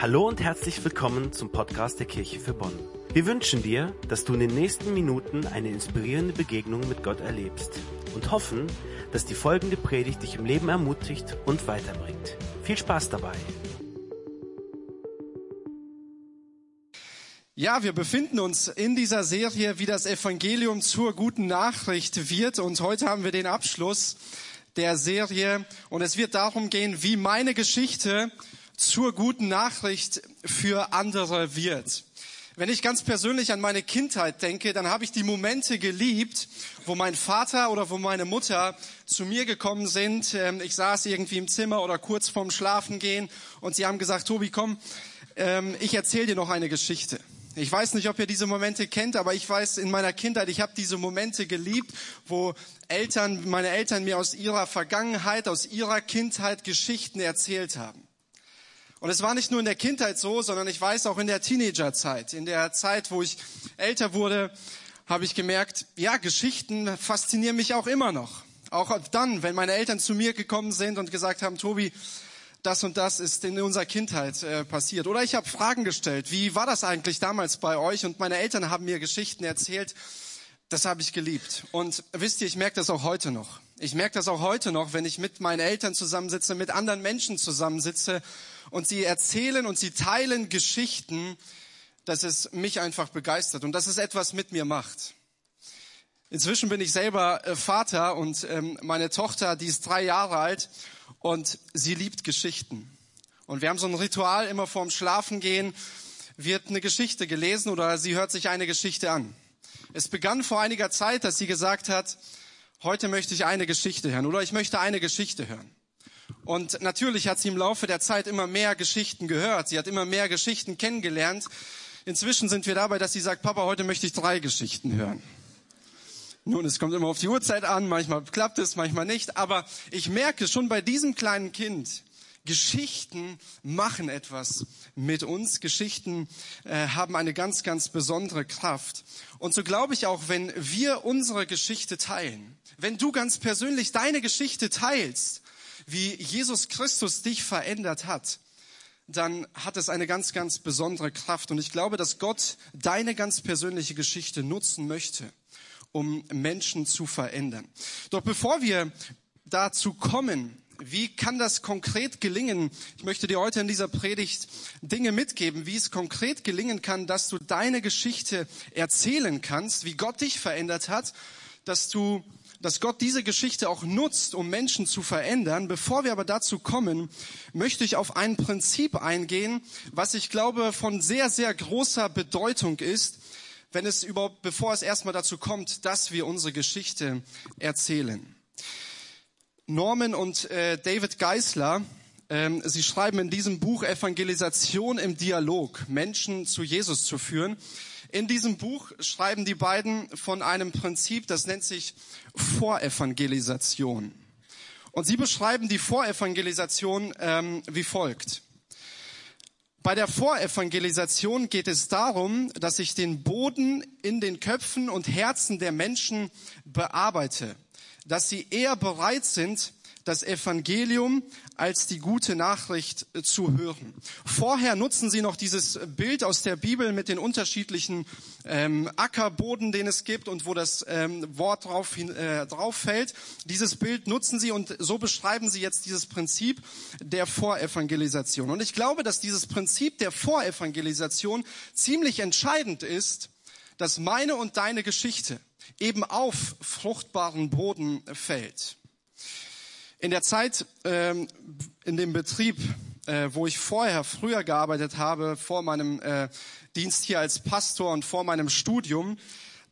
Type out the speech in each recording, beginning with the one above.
Hallo und herzlich willkommen zum Podcast der Kirche für Bonn. Wir wünschen dir, dass du in den nächsten Minuten eine inspirierende Begegnung mit Gott erlebst und hoffen, dass die folgende Predigt dich im Leben ermutigt und weiterbringt. Viel Spaß dabei! Ja, wir befinden uns in dieser Serie, wie das Evangelium zur guten Nachricht wird. Und heute haben wir den Abschluss der Serie. Und es wird darum gehen, wie meine Geschichte zur guten Nachricht für andere wird. Wenn ich ganz persönlich an meine Kindheit denke, dann habe ich die Momente geliebt, wo mein Vater oder wo meine Mutter zu mir gekommen sind. Ähm, ich saß irgendwie im Zimmer oder kurz vorm Schlafengehen und sie haben gesagt, Tobi, komm, ähm, ich erzähle dir noch eine Geschichte. Ich weiß nicht, ob ihr diese Momente kennt, aber ich weiß in meiner Kindheit, ich habe diese Momente geliebt, wo Eltern, meine Eltern mir aus ihrer Vergangenheit, aus ihrer Kindheit Geschichten erzählt haben. Und es war nicht nur in der Kindheit so, sondern ich weiß auch in der Teenagerzeit, in der Zeit, wo ich älter wurde, habe ich gemerkt, ja, Geschichten faszinieren mich auch immer noch. Auch dann, wenn meine Eltern zu mir gekommen sind und gesagt haben, Tobi, das und das ist in unserer Kindheit äh, passiert. Oder ich habe Fragen gestellt, wie war das eigentlich damals bei euch? Und meine Eltern haben mir Geschichten erzählt. Das habe ich geliebt. Und wisst ihr, ich merke das auch heute noch. Ich merke das auch heute noch, wenn ich mit meinen Eltern zusammensitze, mit anderen Menschen zusammensitze und sie erzählen und sie teilen Geschichten, dass es mich einfach begeistert und dass es etwas mit mir macht. Inzwischen bin ich selber äh, Vater und ähm, meine Tochter, die ist drei Jahre alt und sie liebt Geschichten. Und wir haben so ein Ritual, immer vorm Schlafengehen wird eine Geschichte gelesen oder sie hört sich eine Geschichte an. Es begann vor einiger Zeit, dass sie gesagt hat, heute möchte ich eine Geschichte hören oder ich möchte eine Geschichte hören. Und natürlich hat sie im Laufe der Zeit immer mehr Geschichten gehört. Sie hat immer mehr Geschichten kennengelernt. Inzwischen sind wir dabei, dass sie sagt, Papa, heute möchte ich drei Geschichten hören. Nun, es kommt immer auf die Uhrzeit an, manchmal klappt es, manchmal nicht, aber ich merke schon bei diesem kleinen Kind, Geschichten machen etwas mit uns. Geschichten äh, haben eine ganz, ganz besondere Kraft. Und so glaube ich auch, wenn wir unsere Geschichte teilen, wenn du ganz persönlich deine Geschichte teilst, wie Jesus Christus dich verändert hat, dann hat es eine ganz, ganz besondere Kraft. Und ich glaube, dass Gott deine ganz persönliche Geschichte nutzen möchte, um Menschen zu verändern. Doch bevor wir dazu kommen, wie kann das konkret gelingen? Ich möchte dir heute in dieser Predigt Dinge mitgeben, wie es konkret gelingen kann, dass du deine Geschichte erzählen kannst, wie Gott dich verändert hat, dass du dass Gott diese Geschichte auch nutzt, um Menschen zu verändern. Bevor wir aber dazu kommen, möchte ich auf ein Prinzip eingehen, was ich glaube von sehr, sehr großer Bedeutung ist, wenn es überhaupt, bevor es erstmal dazu kommt, dass wir unsere Geschichte erzählen. Norman und äh, David Geisler, ähm, sie schreiben in diesem Buch Evangelisation im Dialog, Menschen zu Jesus zu führen. In diesem Buch schreiben die beiden von einem Prinzip, das nennt sich Vorevangelisation. Und sie beschreiben die Vorevangelisation ähm, wie folgt. Bei der Vorevangelisation geht es darum, dass ich den Boden in den Köpfen und Herzen der Menschen bearbeite, dass sie eher bereit sind, das Evangelium als die gute Nachricht äh, zu hören. Vorher nutzen sie noch dieses Bild aus der Bibel mit den unterschiedlichen ähm, Ackerboden, den es gibt und wo das ähm, Wort drauf, äh, drauf fällt. Dieses Bild nutzen sie und so beschreiben sie jetzt dieses Prinzip der Vorevangelisation. Und ich glaube, dass dieses Prinzip der Vorevangelisation ziemlich entscheidend ist, dass meine und deine Geschichte eben auf fruchtbaren Boden fällt. In der Zeit, ähm, in dem Betrieb, äh, wo ich vorher, früher gearbeitet habe, vor meinem äh, Dienst hier als Pastor und vor meinem Studium,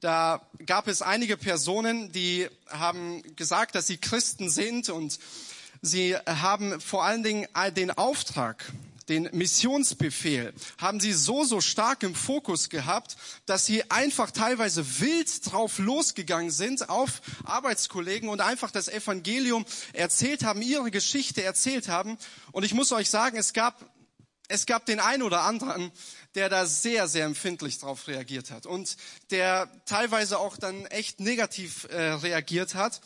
da gab es einige Personen, die haben gesagt, dass sie Christen sind und sie haben vor allen Dingen den Auftrag, den Missionsbefehl, haben sie so, so stark im Fokus gehabt, dass sie einfach teilweise wild drauf losgegangen sind auf Arbeitskollegen und einfach das Evangelium erzählt haben, ihre Geschichte erzählt haben. Und ich muss euch sagen, es gab es gab den einen oder anderen, der da sehr, sehr empfindlich drauf reagiert hat und der teilweise auch dann echt negativ äh, reagiert hat,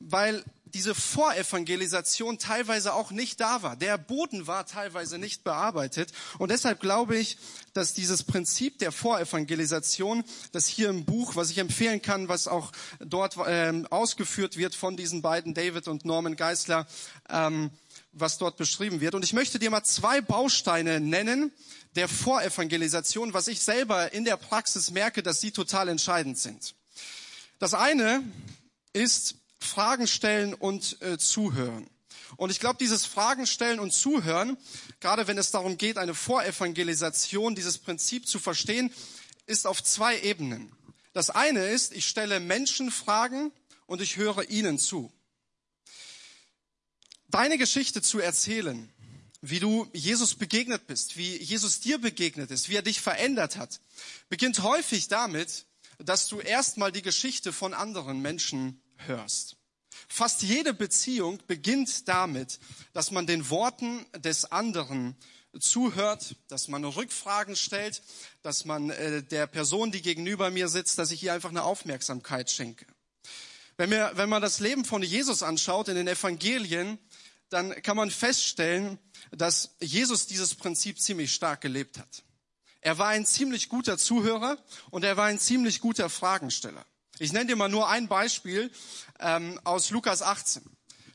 weil diese Vorevangelisation teilweise auch nicht da war. Der Boden war teilweise nicht bearbeitet. Und deshalb glaube ich, dass dieses Prinzip der Vorevangelisation, das hier im Buch, was ich empfehlen kann, was auch dort ähm, ausgeführt wird von diesen beiden, David und Norman Geisler, ähm, was dort beschrieben wird. Und ich möchte dir mal zwei Bausteine nennen der Vorevangelisation, was ich selber in der Praxis merke, dass sie total entscheidend sind. Das eine ist Fragen stellen und äh, zuhören. Und ich glaube, dieses Fragen stellen und zuhören, gerade wenn es darum geht, eine Vorevangelisation, dieses Prinzip zu verstehen, ist auf zwei Ebenen. Das eine ist, ich stelle Menschen Fragen und ich höre ihnen zu. Deine Geschichte zu erzählen, wie du Jesus begegnet bist, wie Jesus dir begegnet ist, wie er dich verändert hat, beginnt häufig damit, dass du erstmal die Geschichte von anderen Menschen hörst. Fast jede Beziehung beginnt damit, dass man den Worten des anderen zuhört, dass man Rückfragen stellt, dass man äh, der Person, die gegenüber mir sitzt, dass ich ihr einfach eine Aufmerksamkeit schenke. Wenn, wir, wenn man das Leben von Jesus anschaut in den Evangelien, dann kann man feststellen, dass Jesus dieses Prinzip ziemlich stark gelebt hat. Er war ein ziemlich guter Zuhörer und er war ein ziemlich guter Fragensteller. Ich nenne dir mal nur ein Beispiel ähm, aus Lukas 18.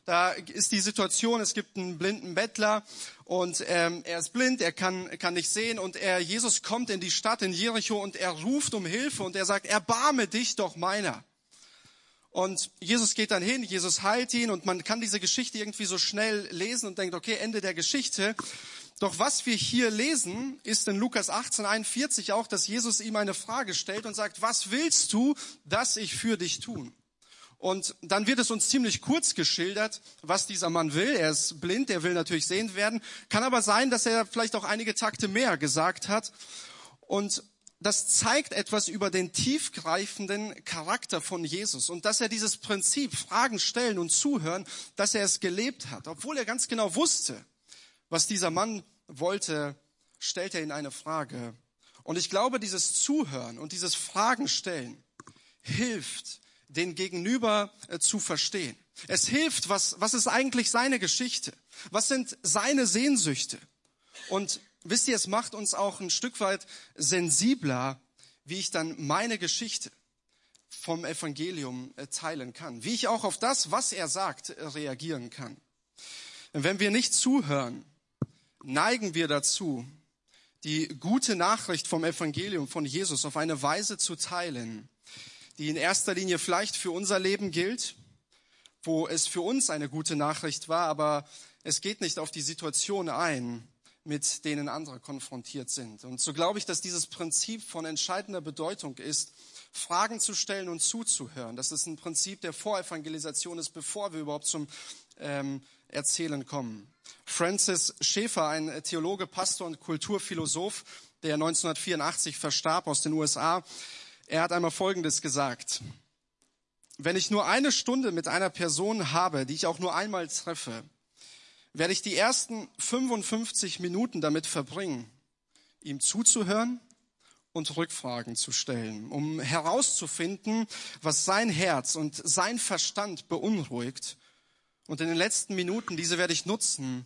Da ist die Situation, es gibt einen blinden Bettler und ähm, er ist blind, er kann, kann nicht sehen und er, Jesus kommt in die Stadt in Jericho und er ruft um Hilfe und er sagt, erbarme dich doch meiner. Und Jesus geht dann hin, Jesus heilt ihn und man kann diese Geschichte irgendwie so schnell lesen und denkt, okay, Ende der Geschichte. Doch was wir hier lesen, ist in Lukas 18, 41 auch, dass Jesus ihm eine Frage stellt und sagt, was willst du, dass ich für dich tun? Und dann wird es uns ziemlich kurz geschildert, was dieser Mann will. Er ist blind, er will natürlich sehend werden. Kann aber sein, dass er vielleicht auch einige Takte mehr gesagt hat. Und das zeigt etwas über den tiefgreifenden Charakter von Jesus und dass er dieses Prinzip Fragen stellen und zuhören, dass er es gelebt hat, obwohl er ganz genau wusste, was dieser Mann wollte, stellt er ihn eine Frage. Und ich glaube, dieses Zuhören und dieses Fragen stellen hilft, den Gegenüber äh, zu verstehen. Es hilft, was, was ist eigentlich seine Geschichte? Was sind seine Sehnsüchte? Und wisst ihr, es macht uns auch ein Stück weit sensibler, wie ich dann meine Geschichte vom Evangelium äh, teilen kann. Wie ich auch auf das, was er sagt, äh, reagieren kann. Wenn wir nicht zuhören, neigen wir dazu, die gute Nachricht vom Evangelium von Jesus auf eine Weise zu teilen, die in erster Linie vielleicht für unser Leben gilt, wo es für uns eine gute Nachricht war, aber es geht nicht auf die Situation ein, mit denen andere konfrontiert sind. Und so glaube ich, dass dieses Prinzip von entscheidender Bedeutung ist, Fragen zu stellen und zuzuhören. Das ist ein Prinzip der Vorevangelisation ist, bevor wir überhaupt zum ähm, Erzählen kommen. Francis Schäfer, ein Theologe, Pastor und Kulturphilosoph, der 1984 verstarb aus den USA, er hat einmal Folgendes gesagt. Wenn ich nur eine Stunde mit einer Person habe, die ich auch nur einmal treffe, werde ich die ersten 55 Minuten damit verbringen, ihm zuzuhören und Rückfragen zu stellen, um herauszufinden, was sein Herz und sein Verstand beunruhigt. Und in den letzten Minuten, diese werde ich nutzen,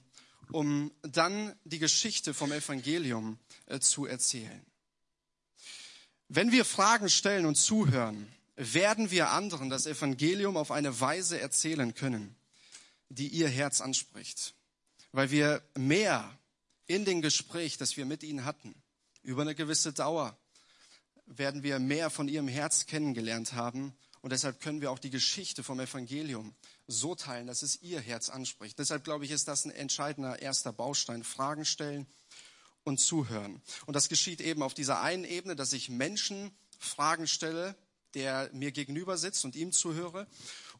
um dann die Geschichte vom Evangelium äh, zu erzählen. Wenn wir Fragen stellen und zuhören, werden wir anderen das Evangelium auf eine Weise erzählen können, die ihr Herz anspricht, weil wir mehr in dem Gespräch, das wir mit ihnen hatten, über eine gewisse Dauer, werden wir mehr von ihrem Herz kennengelernt haben und deshalb können wir auch die Geschichte vom Evangelium so teilen, dass es ihr Herz anspricht. Deshalb glaube ich, ist das ein entscheidender erster Baustein. Fragen stellen und zuhören. Und das geschieht eben auf dieser einen Ebene, dass ich Menschen Fragen stelle, der mir gegenüber sitzt und ihm zuhöre.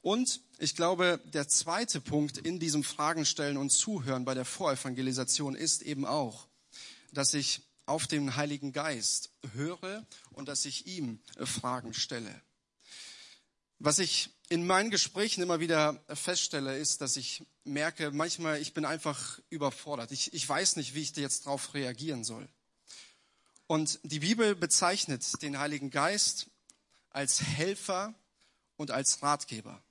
Und ich glaube, der zweite Punkt in diesem Fragen stellen und zuhören bei der Vorevangelisation ist eben auch, dass ich auf den Heiligen Geist höre und dass ich ihm Fragen stelle. Was ich in meinen Gesprächen immer wieder feststelle, ist, dass ich merke, manchmal ich bin einfach überfordert. Ich, ich weiß nicht, wie ich jetzt darauf reagieren soll. Und die Bibel bezeichnet den Heiligen Geist als Helfer und als Ratgeber.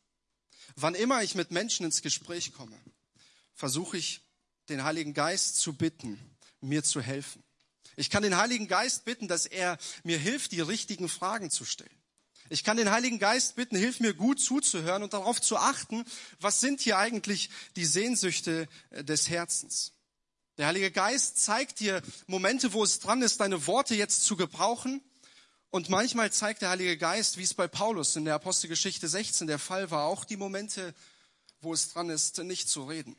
Wann immer ich mit Menschen ins Gespräch komme, versuche ich, den Heiligen Geist zu bitten, mir zu helfen. Ich kann den Heiligen Geist bitten, dass er mir hilft, die richtigen Fragen zu stellen. Ich kann den Heiligen Geist bitten, hilf mir gut zuzuhören und darauf zu achten, was sind hier eigentlich die Sehnsüchte äh, des Herzens. Der Heilige Geist zeigt dir Momente, wo es dran ist, deine Worte jetzt zu gebrauchen. Und manchmal zeigt der Heilige Geist, wie es bei Paulus in der Apostelgeschichte 16 der Fall war, auch die Momente, wo es dran ist, nicht zu reden.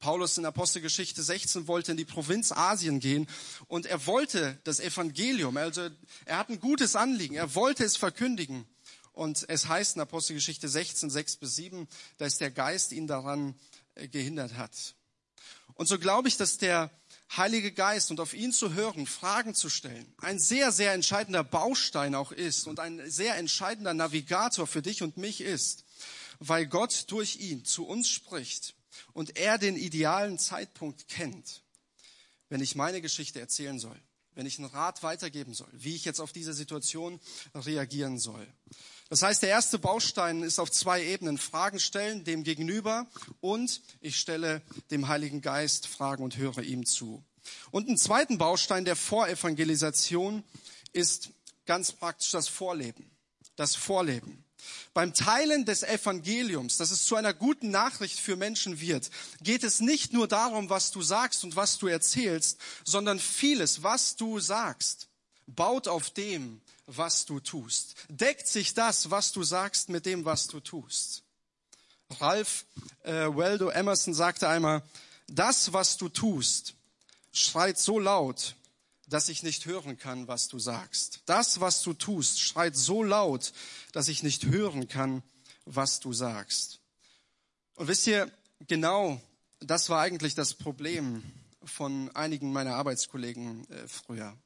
Paulus in Apostelgeschichte 16 wollte in die Provinz Asien gehen und er wollte das Evangelium, also er hat ein gutes Anliegen, er wollte es verkündigen. Und es heißt in Apostelgeschichte 16, 6 bis 7, dass der Geist ihn daran äh, gehindert hat. Und so glaube ich, dass der Heilige Geist und auf ihn zu hören, Fragen zu stellen, ein sehr, sehr entscheidender Baustein auch ist und ein sehr entscheidender Navigator für dich und mich ist, weil Gott durch ihn zu uns spricht und er den idealen Zeitpunkt kennt, wenn ich meine Geschichte erzählen soll, wenn ich einen Rat weitergeben soll, wie ich jetzt auf diese Situation reagieren soll. Das heißt, der erste Baustein ist auf zwei Ebenen. Fragen stellen dem Gegenüber und ich stelle dem Heiligen Geist Fragen und höre ihm zu. Und ein zweiten Baustein der Vorevangelisation ist ganz praktisch das Vorleben. Das Vorleben. Beim Teilen des Evangeliums, dass es zu einer guten Nachricht für Menschen wird, geht es nicht nur darum, was du sagst und was du erzählst, sondern vieles, was du sagst, baut auf dem, was du tust. Deckt sich das, was du sagst, mit dem, was du tust. Ralph äh, Waldo Emerson sagte einmal, das, was du tust, schreit so laut, dass ich nicht hören kann, was du sagst. Das, was du tust, schreit so laut, dass ich nicht hören kann, was du sagst. Und wisst ihr, genau das war eigentlich das Problem von einigen meiner Arbeitskollegen äh, früher,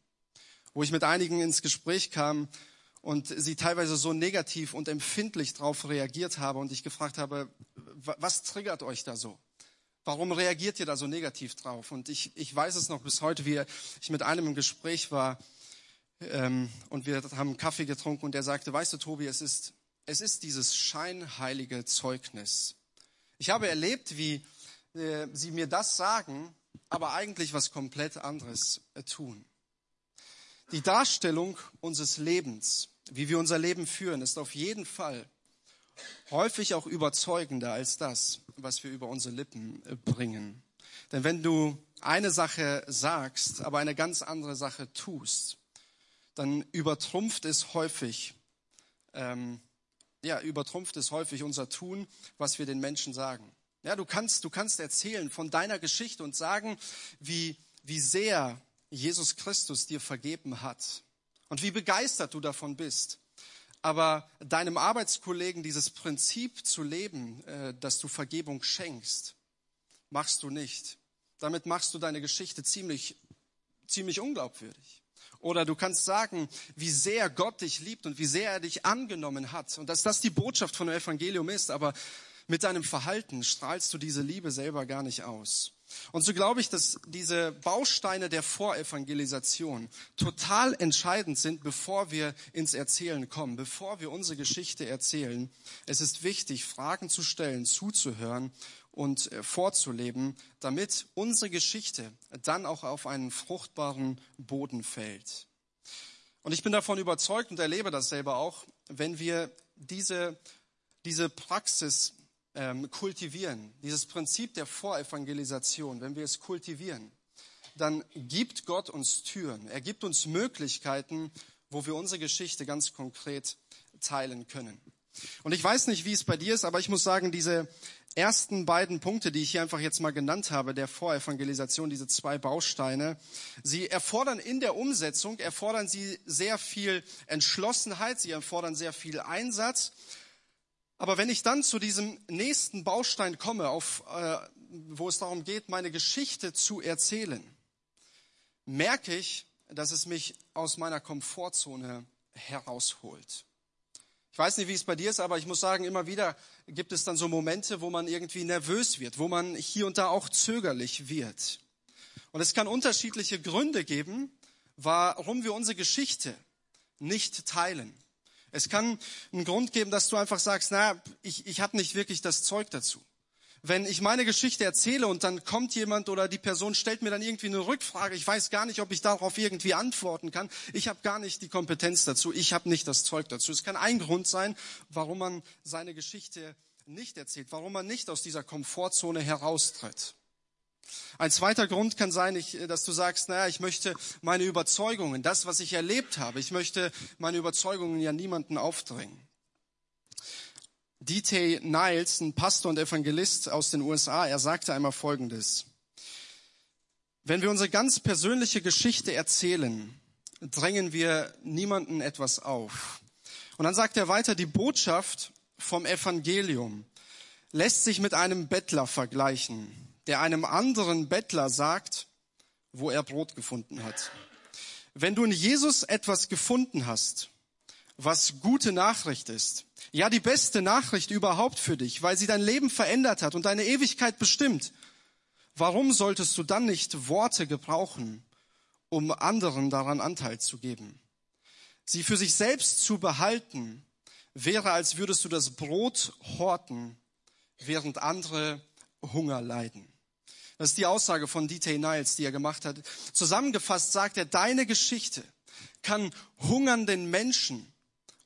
wo ich mit einigen ins Gespräch kam und sie teilweise so negativ und empfindlich darauf reagiert habe und ich gefragt habe, was triggert euch da so? Warum reagiert ihr da so negativ drauf? Und ich, ich weiß es noch bis heute, wie ich mit einem im Gespräch war ähm, und wir haben Kaffee getrunken und er sagte, weißt du, Tobi, es ist, es ist dieses scheinheilige Zeugnis. Ich habe erlebt, wie äh, sie mir das sagen, aber eigentlich was komplett anderes äh, tun. Die Darstellung unseres Lebens, wie wir unser Leben führen, ist auf jeden Fall häufig auch überzeugender als das, was wir über unsere Lippen äh, bringen. Denn wenn du eine Sache sagst, aber eine ganz andere Sache tust, dann übertrumpft es häufig, ähm, ja, übertrumpft es häufig unser Tun, was wir den Menschen sagen. Ja, du kannst, du kannst erzählen von deiner Geschichte und sagen, wie, wie sehr Jesus Christus dir vergeben hat und wie begeistert du davon bist. Aber deinem Arbeitskollegen dieses Prinzip zu leben, äh, dass du Vergebung schenkst, machst du nicht. Damit machst du deine Geschichte ziemlich, ziemlich unglaubwürdig. Oder du kannst sagen, wie sehr Gott dich liebt und wie sehr er dich angenommen hat und dass das die Botschaft von dem Evangelium ist, aber mit deinem Verhalten strahlst du diese Liebe selber gar nicht aus. Und so glaube ich, dass diese Bausteine der Vorevangelisation total entscheidend sind, bevor wir ins Erzählen kommen, bevor wir unsere Geschichte erzählen. Es ist wichtig, Fragen zu stellen, zuzuhören und äh, vorzuleben, damit unsere Geschichte dann auch auf einen fruchtbaren Boden fällt. Und ich bin davon überzeugt und erlebe das selber auch, wenn wir diese, diese Praxis ähm, kultivieren, dieses Prinzip der Vorevangelisation, wenn wir es kultivieren, dann gibt Gott uns Türen. Er gibt uns Möglichkeiten, wo wir unsere Geschichte ganz konkret teilen können. Und ich weiß nicht, wie es bei dir ist, aber ich muss sagen, diese ersten beiden Punkte, die ich hier einfach jetzt mal genannt habe, der Vorevangelisation, diese zwei Bausteine, sie erfordern in der Umsetzung, erfordern sie sehr viel Entschlossenheit, sie erfordern sehr viel Einsatz aber wenn ich dann zu diesem nächsten Baustein komme, auf, äh, wo es darum geht, meine Geschichte zu erzählen, merke ich, dass es mich aus meiner Komfortzone herausholt. Ich weiß nicht, wie es bei dir ist, aber ich muss sagen, immer wieder gibt es dann so Momente, wo man irgendwie nervös wird, wo man hier und da auch zögerlich wird. Und es kann unterschiedliche Gründe geben, warum wir unsere Geschichte nicht teilen Es kann einen Grund geben, dass du einfach sagst, na, ich, ich habe nicht wirklich das Zeug dazu. Wenn ich meine Geschichte erzähle und dann kommt jemand oder die Person stellt mir dann irgendwie eine Rückfrage, ich weiß gar nicht, ob ich darauf irgendwie antworten kann. Ich habe gar nicht die Kompetenz dazu, ich habe nicht das Zeug dazu. Es kann ein Grund sein, warum man seine Geschichte nicht erzählt, warum man nicht aus dieser Komfortzone heraustritt. Ein zweiter Grund kann sein, dass du sagst, naja, ich möchte meine Überzeugungen, das, was ich erlebt habe, ich möchte meine Überzeugungen ja niemanden aufdrängen. D.T. Niles, ein Pastor und Evangelist aus den USA, er sagte einmal Folgendes. Wenn wir unsere ganz persönliche Geschichte erzählen, drängen wir niemanden etwas auf. Und dann sagt er weiter, die Botschaft vom Evangelium lässt sich mit einem Bettler vergleichen, der einem anderen Bettler sagt, wo er Brot gefunden hat. Wenn du in Jesus etwas gefunden hast, was gute Nachricht ist, ja die beste Nachricht überhaupt für dich, weil sie dein Leben verändert hat und deine Ewigkeit bestimmt, warum solltest du dann nicht Worte gebrauchen, um anderen daran Anteil zu geben? Sie für sich selbst zu behalten, wäre, als würdest du das Brot horten, während andere Hunger leiden. Das ist die Aussage von D.T. Niles, die er gemacht hat. Zusammengefasst sagt er, deine Geschichte kann hungernden Menschen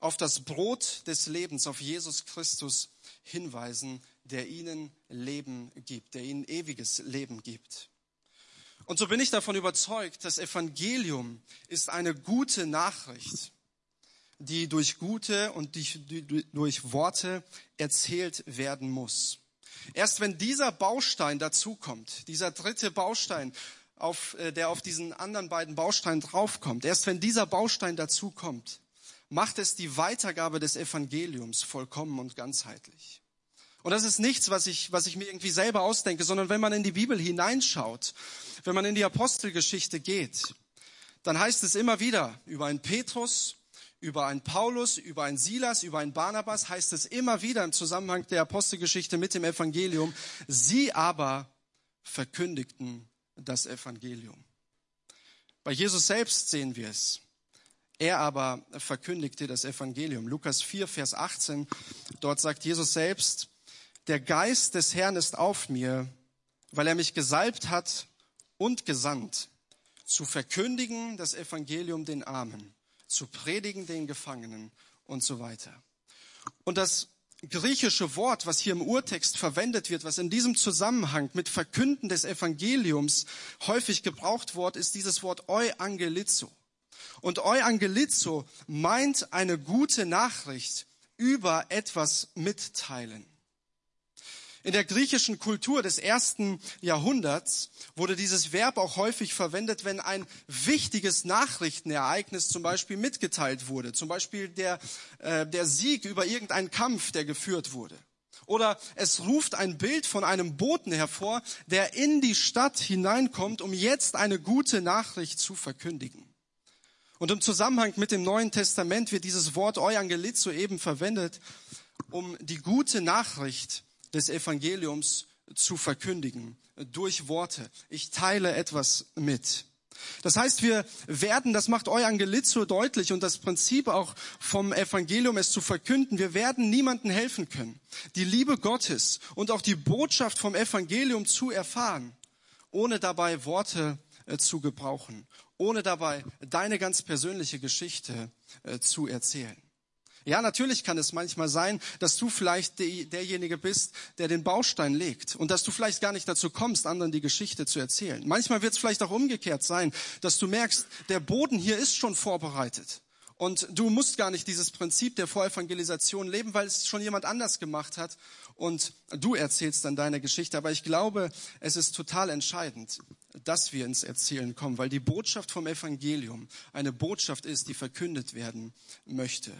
auf das Brot des Lebens, auf Jesus Christus hinweisen, der ihnen Leben gibt, der ihnen ewiges Leben gibt. Und so bin ich davon überzeugt, das Evangelium ist eine gute Nachricht die durch gute und durch Worte erzählt werden muss. Erst wenn dieser Baustein dazukommt, dieser dritte Baustein, auf, äh, der auf diesen anderen beiden Bausteinen draufkommt, erst wenn dieser Baustein dazukommt, macht es die Weitergabe des Evangeliums vollkommen und ganzheitlich. Und das ist nichts, was ich, was ich mir irgendwie selber ausdenke, sondern wenn man in die Bibel hineinschaut, wenn man in die Apostelgeschichte geht, dann heißt es immer wieder über einen Petrus, über einen Paulus, über einen Silas, über einen Barnabas heißt es immer wieder im Zusammenhang der Apostelgeschichte mit dem Evangelium. Sie aber verkündigten das Evangelium. Bei Jesus selbst sehen wir es. Er aber verkündigte das Evangelium. Lukas 4, Vers 18, dort sagt Jesus selbst, der Geist des Herrn ist auf mir, weil er mich gesalbt hat und gesandt, zu verkündigen das Evangelium den Armen zu predigen den Gefangenen und so weiter. Und das griechische Wort, was hier im Urtext verwendet wird, was in diesem Zusammenhang mit Verkünden des Evangeliums häufig gebraucht wird, ist dieses Wort euangelizo. Und euangelizo meint eine gute Nachricht über etwas mitteilen. In der griechischen Kultur des ersten Jahrhunderts wurde dieses Verb auch häufig verwendet, wenn ein wichtiges Nachrichtenereignis zum Beispiel mitgeteilt wurde. Zum Beispiel der, äh, der Sieg über irgendeinen Kampf, der geführt wurde. Oder es ruft ein Bild von einem Boten hervor, der in die Stadt hineinkommt, um jetzt eine gute Nachricht zu verkündigen. Und im Zusammenhang mit dem Neuen Testament wird dieses Wort Euangelizo eben verwendet, um die gute Nachricht des Evangeliums zu verkündigen durch Worte. Ich teile etwas mit. Das heißt, wir werden, das macht Euangelizo deutlich und das Prinzip auch vom Evangelium es zu verkünden, wir werden niemandem helfen können, die Liebe Gottes und auch die Botschaft vom Evangelium zu erfahren, ohne dabei Worte äh, zu gebrauchen, ohne dabei deine ganz persönliche Geschichte äh, zu erzählen. Ja, natürlich kann es manchmal sein, dass du vielleicht derjenige bist, der den Baustein legt und dass du vielleicht gar nicht dazu kommst, anderen die Geschichte zu erzählen. Manchmal wird es vielleicht auch umgekehrt sein, dass du merkst, der Boden hier ist schon vorbereitet. Und du musst gar nicht dieses Prinzip der Vorevangelisation leben, weil es schon jemand anders gemacht hat und du erzählst dann deine Geschichte. Aber ich glaube, es ist total entscheidend, dass wir ins Erzählen kommen, weil die Botschaft vom Evangelium eine Botschaft ist, die verkündet werden möchte.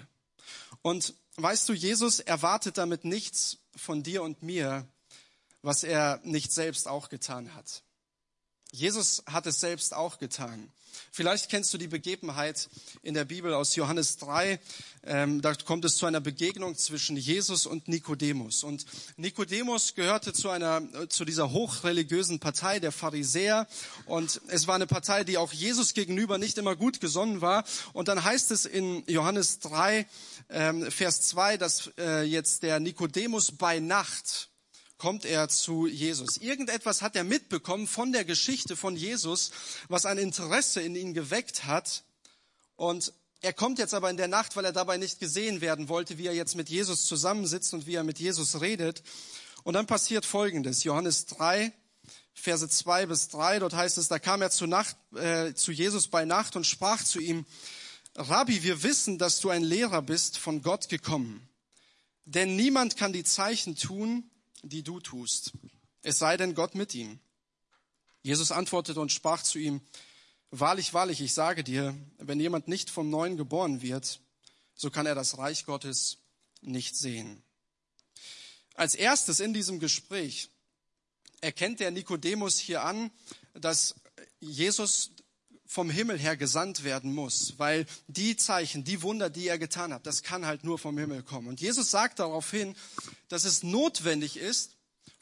Und weißt du, Jesus erwartet damit nichts von dir und mir, was er nicht selbst auch getan hat. Jesus hat es selbst auch getan. Vielleicht kennst du die Begebenheit in der Bibel aus Johannes 3. Ähm, da kommt es zu einer Begegnung zwischen Jesus und Nikodemus. Und Nikodemus gehörte zu einer, zu dieser hochreligiösen Partei der Pharisäer. Und es war eine Partei, die auch Jesus gegenüber nicht immer gut gesonnen war. Und dann heißt es in Johannes 3, ähm, Vers 2, dass äh, jetzt der Nikodemus bei Nacht kommt er zu Jesus. Irgendetwas hat er mitbekommen von der Geschichte von Jesus, was ein Interesse in ihn geweckt hat. Und er kommt jetzt aber in der Nacht, weil er dabei nicht gesehen werden wollte, wie er jetzt mit Jesus zusammensitzt und wie er mit Jesus redet. Und dann passiert Folgendes. Johannes 3, Verse 2 bis 3, dort heißt es, da kam er zu, Nacht, äh, zu Jesus bei Nacht und sprach zu ihm, Rabbi, wir wissen, dass du ein Lehrer bist, von Gott gekommen. Denn niemand kann die Zeichen tun, die du tust, es sei denn Gott mit ihm. Jesus antwortete und sprach zu ihm, Wahrlich, wahrlich, ich sage dir, wenn jemand nicht vom Neuen geboren wird, so kann er das Reich Gottes nicht sehen. Als erstes in diesem Gespräch erkennt der Nikodemus hier an, dass Jesus vom Himmel her gesandt werden muss, weil die Zeichen, die Wunder, die er getan hat, das kann halt nur vom Himmel kommen. Und Jesus sagt daraufhin, dass es notwendig ist,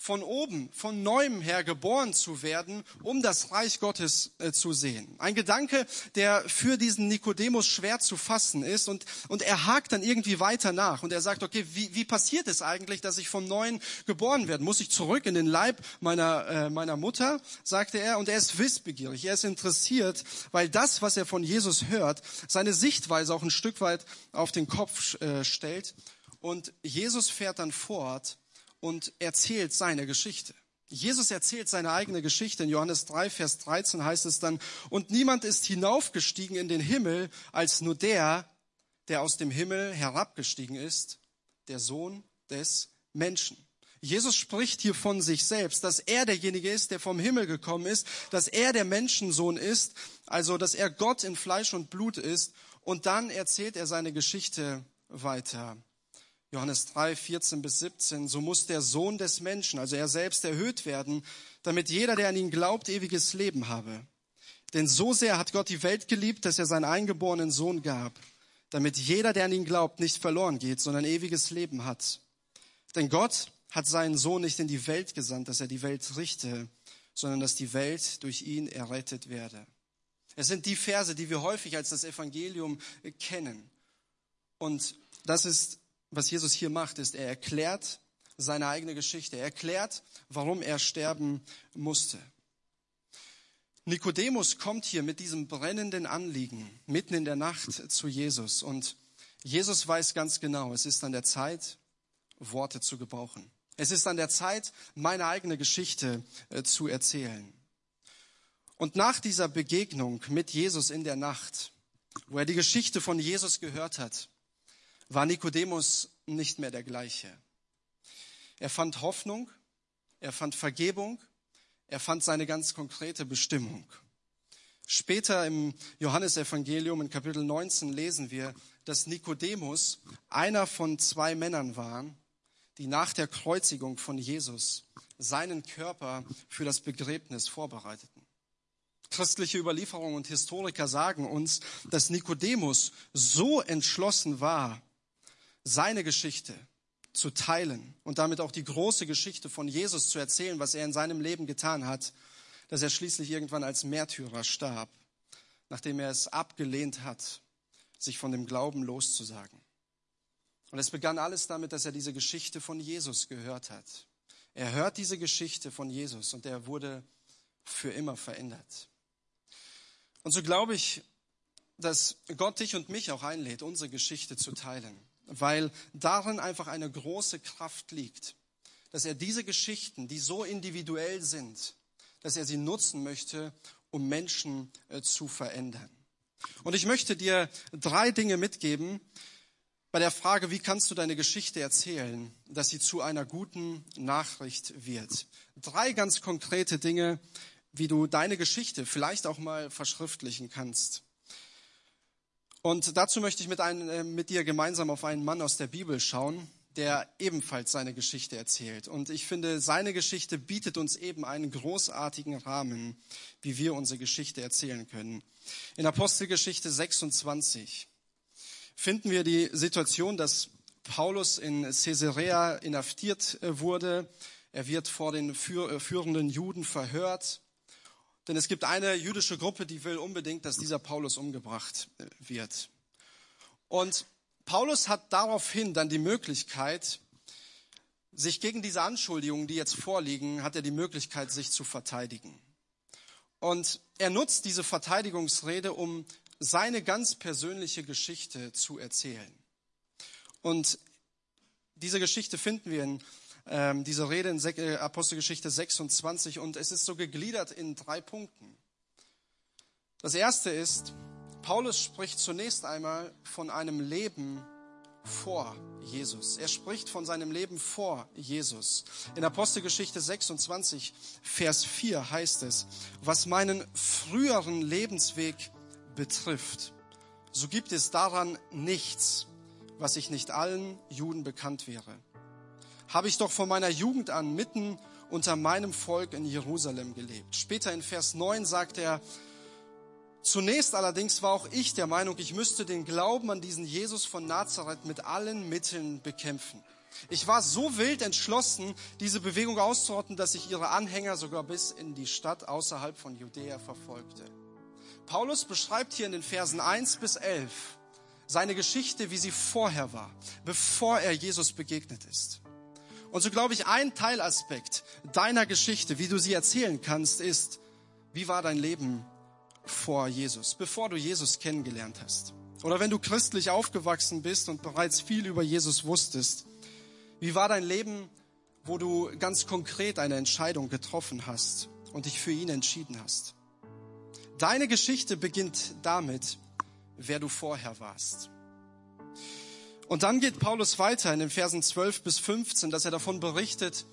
von oben, von neuem her geboren zu werden, um das Reich Gottes äh, zu sehen. Ein Gedanke, der für diesen Nikodemus schwer zu fassen ist und, und er hakt dann irgendwie weiter nach und er sagt, okay, wie, wie passiert es eigentlich, dass ich vom Neuen geboren werde? Muss ich zurück in den Leib meiner, äh, meiner Mutter, sagte er, und er ist wissbegierig, er ist interessiert, weil das, was er von Jesus hört, seine Sichtweise auch ein Stück weit auf den Kopf äh, stellt. Und Jesus fährt dann fort, und erzählt seine Geschichte. Jesus erzählt seine eigene Geschichte. In Johannes 3, Vers 13 heißt es dann, und niemand ist hinaufgestiegen in den Himmel als nur der, der aus dem Himmel herabgestiegen ist, der Sohn des Menschen. Jesus spricht hier von sich selbst, dass er derjenige ist, der vom Himmel gekommen ist, dass er der Menschensohn ist, also dass er Gott in Fleisch und Blut ist. Und dann erzählt er seine Geschichte weiter. Johannes 3, 14 bis 17, so muss der Sohn des Menschen, also er selbst, erhöht werden, damit jeder, der an ihn glaubt, ewiges Leben habe. Denn so sehr hat Gott die Welt geliebt, dass er seinen eingeborenen Sohn gab, damit jeder, der an ihn glaubt, nicht verloren geht, sondern ewiges Leben hat. Denn Gott hat seinen Sohn nicht in die Welt gesandt, dass er die Welt richte, sondern dass die Welt durch ihn errettet werde. Es sind die Verse, die wir häufig als das Evangelium kennen. Und das ist was Jesus hier macht, ist, er erklärt seine eigene Geschichte. Er erklärt, warum er sterben musste. Nikodemus kommt hier mit diesem brennenden Anliegen mitten in der Nacht zu Jesus und Jesus weiß ganz genau, es ist an der Zeit, Worte zu gebrauchen. Es ist an der Zeit, meine eigene Geschichte äh, zu erzählen. Und nach dieser Begegnung mit Jesus in der Nacht, wo er die Geschichte von Jesus gehört hat, war Nikodemus nicht mehr der gleiche. Er fand Hoffnung, er fand Vergebung, er fand seine ganz konkrete Bestimmung. Später im Johannesevangelium in Kapitel 19 lesen wir, dass Nikodemus einer von zwei Männern war, die nach der Kreuzigung von Jesus seinen Körper für das Begräbnis vorbereiteten. Christliche Überlieferungen und Historiker sagen uns, dass Nikodemus so entschlossen war, seine Geschichte zu teilen und damit auch die große Geschichte von Jesus zu erzählen, was er in seinem Leben getan hat, dass er schließlich irgendwann als Märtyrer starb, nachdem er es abgelehnt hat, sich von dem Glauben loszusagen. Und es begann alles damit, dass er diese Geschichte von Jesus gehört hat. Er hört diese Geschichte von Jesus und er wurde für immer verändert. Und so glaube ich, dass Gott dich und mich auch einlädt, unsere Geschichte zu teilen weil darin einfach eine große Kraft liegt, dass er diese Geschichten, die so individuell sind, dass er sie nutzen möchte, um Menschen äh, zu verändern. Und ich möchte dir drei Dinge mitgeben bei der Frage, wie kannst du deine Geschichte erzählen, dass sie zu einer guten Nachricht wird. Drei ganz konkrete Dinge, wie du deine Geschichte vielleicht auch mal verschriftlichen kannst. Und dazu möchte ich mit, ein, äh, mit dir gemeinsam auf einen Mann aus der Bibel schauen, der ebenfalls seine Geschichte erzählt. Und ich finde, seine Geschichte bietet uns eben einen großartigen Rahmen, wie wir unsere Geschichte erzählen können. In Apostelgeschichte 26 finden wir die Situation, dass Paulus in Caesarea inhaftiert äh, wurde. Er wird vor den äh, führenden Juden verhört. Denn es gibt eine jüdische Gruppe, die will unbedingt, dass dieser Paulus umgebracht äh, wird. Und Paulus hat daraufhin dann die Möglichkeit, sich gegen diese Anschuldigungen, die jetzt vorliegen, hat er die Möglichkeit, sich zu verteidigen. Und er nutzt diese Verteidigungsrede, um seine ganz persönliche Geschichte zu erzählen. Und diese Geschichte finden wir in ähm, dieser Rede in äh, Apostelgeschichte 26 und es ist so gegliedert in drei Punkten. Das erste ist, Paulus spricht zunächst einmal von einem Leben vor Jesus. Er spricht von seinem Leben vor Jesus. In Apostelgeschichte 26, Vers 4 heißt es, was meinen früheren Lebensweg betrifft, so gibt es daran nichts, was ich nicht allen Juden bekannt wäre. Habe ich doch von meiner Jugend an mitten unter meinem Volk in Jerusalem gelebt. Später in Vers 9 sagt er, Zunächst allerdings war auch ich der Meinung, ich müsste den Glauben an diesen Jesus von Nazareth mit allen Mitteln bekämpfen. Ich war so wild entschlossen, diese Bewegung auszurotten, dass ich ihre Anhänger sogar bis in die Stadt außerhalb von Judäa verfolgte. Paulus beschreibt hier in den Versen 1 bis 11 seine Geschichte, wie sie vorher war, bevor er Jesus begegnet ist. Und so glaube ich, ein Teilaspekt deiner Geschichte, wie du sie erzählen kannst, ist, wie war dein Leben vor Jesus, bevor du Jesus kennengelernt hast. Oder wenn du christlich aufgewachsen bist und bereits viel über Jesus wusstest, wie war dein Leben, wo du ganz konkret eine Entscheidung getroffen hast und dich für ihn entschieden hast? Deine Geschichte beginnt damit, wer du vorher warst. Und dann geht Paulus weiter in den Versen 12 bis 15, dass er davon berichtet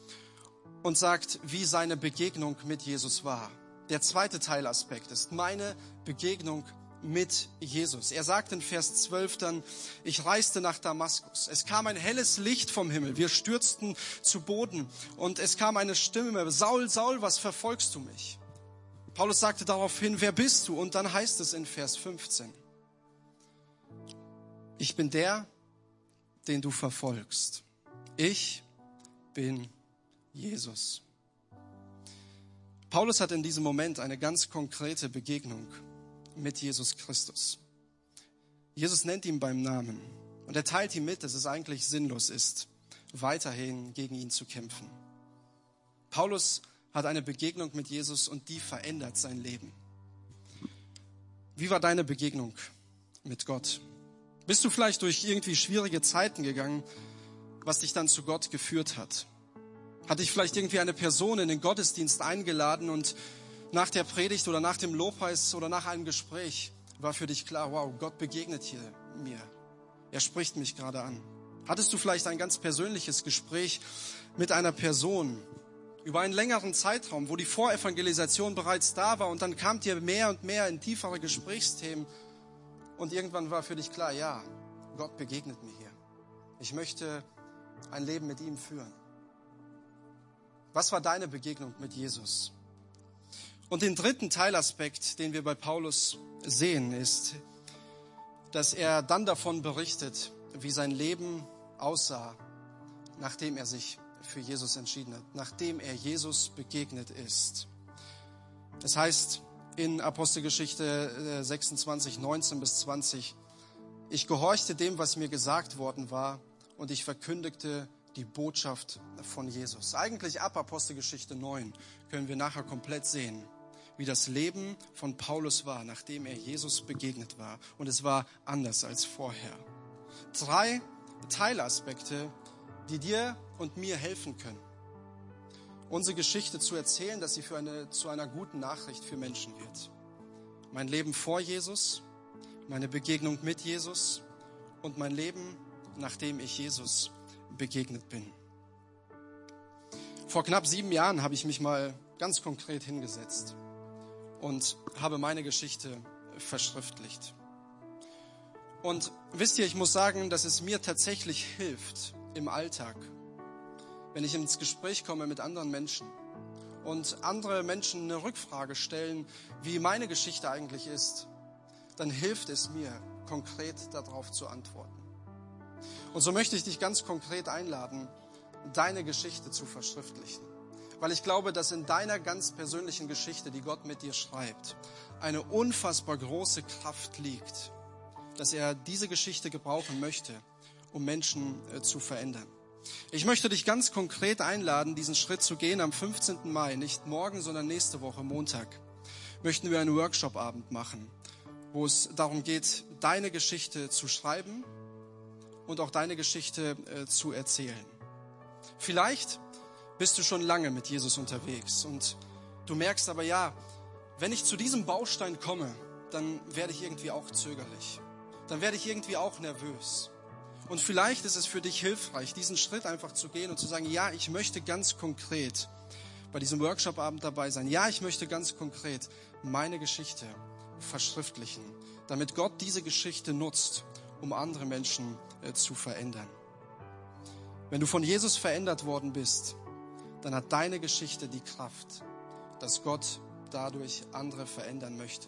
und sagt, wie seine Begegnung mit Jesus war der zweite Teilaspekt ist meine Begegnung mit Jesus. Er sagt in Vers 12 dann, ich reiste nach Damaskus. Es kam ein helles Licht vom Himmel. Wir stürzten zu Boden und es kam eine Stimme, Saul, Saul, was verfolgst du mich? Paulus sagte daraufhin, wer bist du? Und dann heißt es in Vers 15, ich bin der, den du verfolgst. Ich bin Jesus. Paulus hat in diesem Moment eine ganz konkrete Begegnung mit Jesus Christus. Jesus nennt ihn beim Namen und er teilt ihm mit, dass es eigentlich sinnlos ist, weiterhin gegen ihn zu kämpfen. Paulus hat eine Begegnung mit Jesus und die verändert sein Leben. Wie war deine Begegnung mit Gott? Bist du vielleicht durch irgendwie schwierige Zeiten gegangen, was dich dann zu Gott geführt hat? Hat dich vielleicht irgendwie eine Person in den Gottesdienst eingeladen und nach der Predigt oder nach dem Lobpreis oder nach einem Gespräch war für dich klar, wow, Gott begegnet hier mir. Er spricht mich gerade an. Hattest du vielleicht ein ganz persönliches Gespräch mit einer Person über einen längeren Zeitraum, wo die Vorevangelisation bereits da war und dann kam dir mehr und mehr in tiefere Gesprächsthemen und irgendwann war für dich klar, ja, Gott begegnet mir hier. Ich möchte ein Leben mit ihm führen. Was war deine Begegnung mit Jesus? Und den dritten Teilaspekt, den wir bei Paulus sehen, ist, dass er dann davon berichtet, wie sein Leben aussah, nachdem er sich für Jesus entschieden hat, nachdem er Jesus begegnet ist. Das heißt in Apostelgeschichte 26, äh, 19 bis 20, ich gehorchte dem, was mir gesagt worden war, und ich verkündigte die Botschaft von Jesus. Eigentlich ab Apostelgeschichte 9 können wir nachher komplett sehen, wie das Leben von Paulus war, nachdem er Jesus begegnet war. Und es war anders als vorher. Drei Teilaspekte, die dir und mir helfen können, unsere Geschichte zu erzählen, dass sie für eine, zu einer guten Nachricht für Menschen wird. Mein Leben vor Jesus, meine Begegnung mit Jesus und mein Leben, nachdem ich Jesus begegnet bin. Vor knapp sieben Jahren habe ich mich mal ganz konkret hingesetzt und habe meine Geschichte verschriftlicht. Und wisst ihr, ich muss sagen, dass es mir tatsächlich hilft, im Alltag, wenn ich ins Gespräch komme mit anderen Menschen und andere Menschen eine Rückfrage stellen, wie meine Geschichte eigentlich ist, dann hilft es mir, konkret darauf zu antworten. Und so möchte ich dich ganz konkret einladen, deine Geschichte zu verschriftlichen. Weil ich glaube, dass in deiner ganz persönlichen Geschichte, die Gott mit dir schreibt, eine unfassbar große Kraft liegt, dass er diese Geschichte gebrauchen möchte, um Menschen äh, zu verändern. Ich möchte dich ganz konkret einladen, diesen Schritt zu gehen am 15. Mai, nicht morgen, sondern nächste Woche, Montag, möchten wir einen Workshop-Abend machen, wo es darum geht, deine Geschichte zu schreiben und auch deine Geschichte äh, zu erzählen. Vielleicht bist du schon lange mit Jesus unterwegs und du merkst aber ja, wenn ich zu diesem Baustein komme, dann werde ich irgendwie auch zögerlich. Dann werde ich irgendwie auch nervös. Und vielleicht ist es für dich hilfreich, diesen Schritt einfach zu gehen und zu sagen, ja, ich möchte ganz konkret bei diesem Workshop-Abend dabei sein. Ja, ich möchte ganz konkret meine Geschichte verschriftlichen, damit Gott diese Geschichte nutzt, um andere Menschen äh, zu verändern. Wenn du von Jesus verändert worden bist, dann hat deine Geschichte die Kraft, dass Gott dadurch andere verändern möchte.